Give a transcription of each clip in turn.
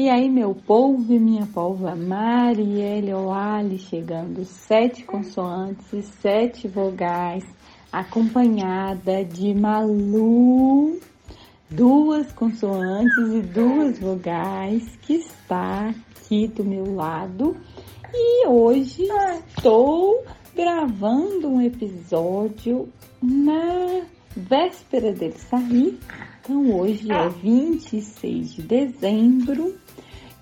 E aí, meu povo e minha polva, Marielle Oali chegando, sete consoantes e sete vogais, acompanhada de Malu, duas consoantes e duas vogais, que está aqui do meu lado. E hoje estou gravando um episódio na véspera dele sair. Então hoje é 26 de dezembro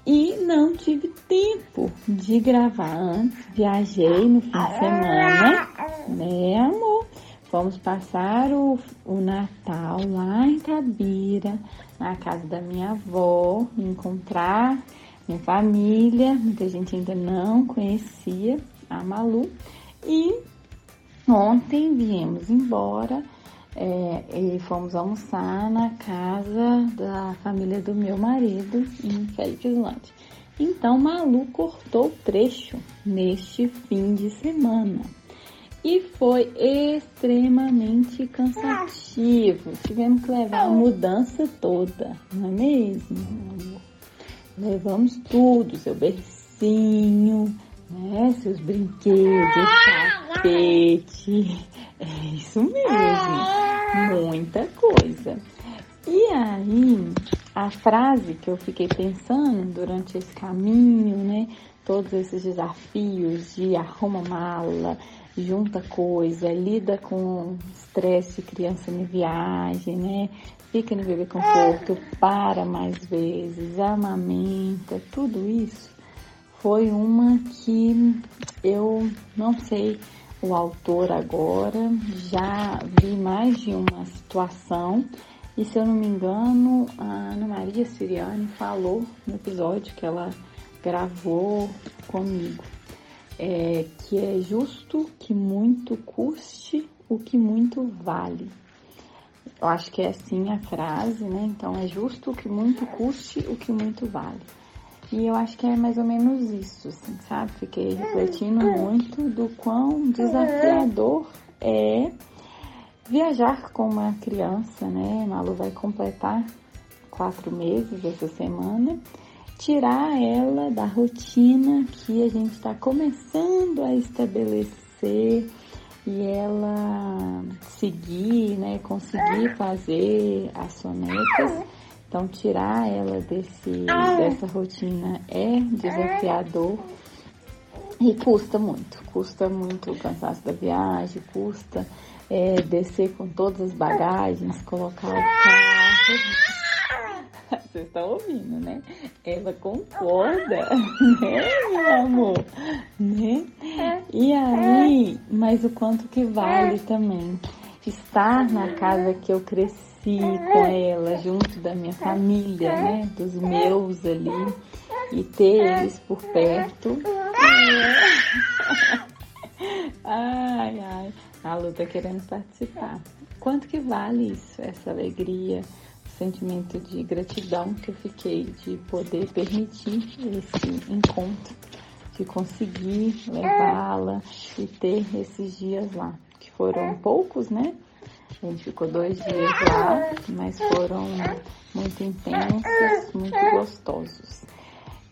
e não tive tempo de gravar antes. Viajei no fim de semana, né, amor? Fomos passar o, o Natal lá em Tabira, na casa da minha avó, encontrar minha família. Muita gente ainda não conhecia a Malu. E ontem viemos embora é, e fomos almoçar na casa da família do meu marido em Felipe Islândia. Então Malu cortou o trecho neste fim de semana e foi extremamente cansativo. Tivemos que levar a mudança toda, não é mesmo? Levamos tudo, seu bercinho, né? Seus brinquedos, tapete. É isso mesmo. Muita coisa. E aí, a frase que eu fiquei pensando durante esse caminho, né? Todos esses desafios de arruma mala, junta coisa, lida com estresse de criança em viagem, né? Fica no bebê conforto, para mais vezes, amamenta, tudo isso foi uma que eu não sei o autor agora, já vi mais de uma situação e se eu não me engano, a Ana Maria Siriane falou no episódio que ela gravou comigo, é, que é justo que muito custe o que muito vale. Eu acho que é assim a frase, né? Então é justo que muito custe o que muito vale. E eu acho que é mais ou menos isso, assim, sabe? Fiquei refletindo muito do quão desafiador é viajar com uma criança, né? Malu vai completar quatro meses essa semana. Tirar ela da rotina que a gente está começando a estabelecer e ela seguir, né? Conseguir fazer as sonecas então, tirar ela desse, dessa rotina é desafiador e custa muito. Custa muito o cansaço da viagem, custa é, descer com todas as bagagens, colocar o carro. Vocês estão ouvindo, né? Ela concorda, né, meu amor? Né? E aí, mas o quanto que vale também estar na casa que eu cresci com ela, junto da minha família, né? Dos meus ali, e ter eles por perto. Ai, ai, a Lu tá querendo participar. Quanto que vale isso, essa alegria, sentimento de gratidão que eu fiquei de poder permitir esse encontro, de conseguir levá-la e ter esses dias lá, que foram poucos, né? A gente ficou dois dias lá, mas foram muito intensos, muito gostosos.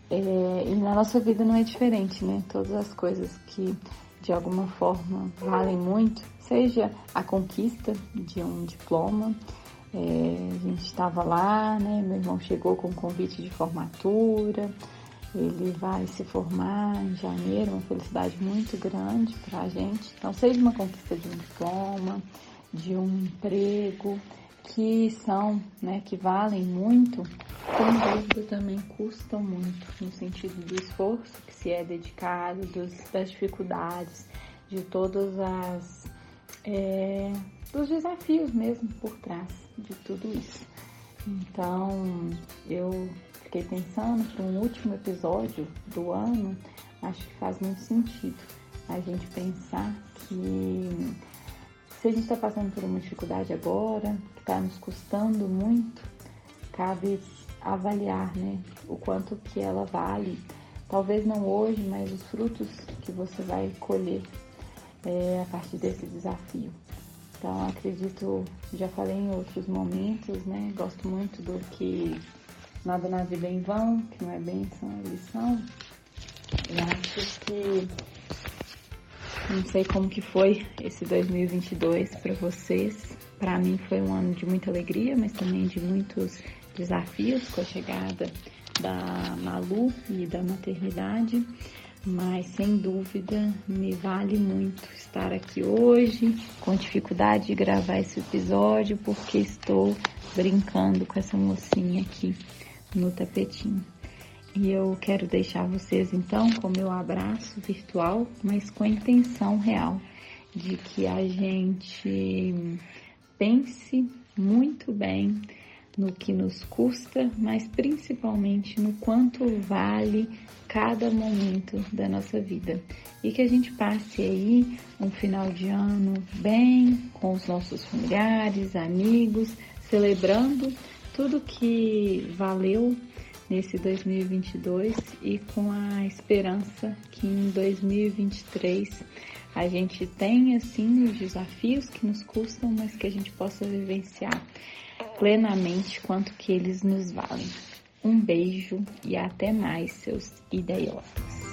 É, e na nossa vida não é diferente, né? Todas as coisas que de alguma forma valem muito, seja a conquista de um diploma, é, a gente estava lá, né? Meu irmão chegou com um convite de formatura, ele vai se formar em janeiro, uma felicidade muito grande para a gente. Então, seja uma conquista de um diploma, de um emprego, que são, né, que valem muito, com dúvida também custam muito, no sentido do esforço que se é dedicado, dos, das dificuldades, de todas as. É, dos desafios mesmo por trás de tudo isso. Então, eu fiquei pensando para um último episódio do ano, acho que faz muito sentido a gente pensar que se a gente está passando por uma dificuldade agora, que está nos custando muito, cabe avaliar né, o quanto que ela vale. Talvez não hoje, mas os frutos que você vai colher é, a partir desse desafio. Então, acredito, já falei em outros momentos, né? Gosto muito do que nada na vida é em vão, que não é bênção, é lição. Eu acho que não sei como que foi esse 2022 para vocês. Para mim foi um ano de muita alegria, mas também de muitos desafios com a chegada da Malu e da maternidade. Mas sem dúvida me vale muito estar aqui hoje, com dificuldade de gravar esse episódio, porque estou brincando com essa mocinha aqui no tapetinho. E eu quero deixar vocês então com meu abraço virtual, mas com a intenção real de que a gente pense muito bem no que nos custa, mas principalmente no quanto vale cada momento da nossa vida. E que a gente passe aí um final de ano bem com os nossos familiares, amigos, celebrando tudo que valeu nesse 2022 e com a esperança que em 2023 a gente tenha sim os desafios que nos custam, mas que a gente possa vivenciar plenamente quanto que eles nos valem. Um beijo e até mais, seus idiotas.